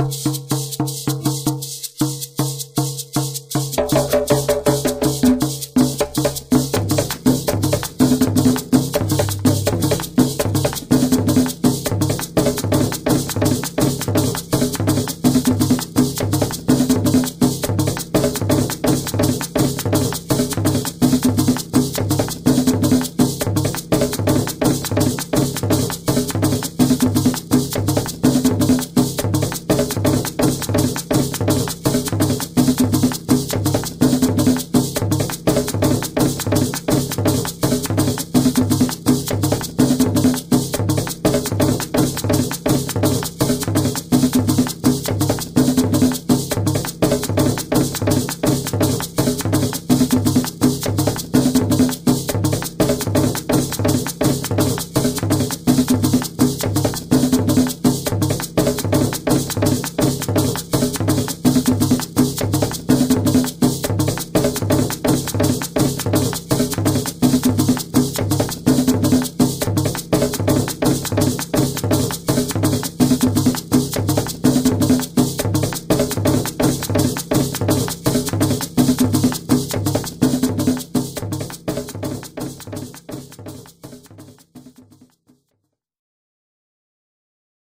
Música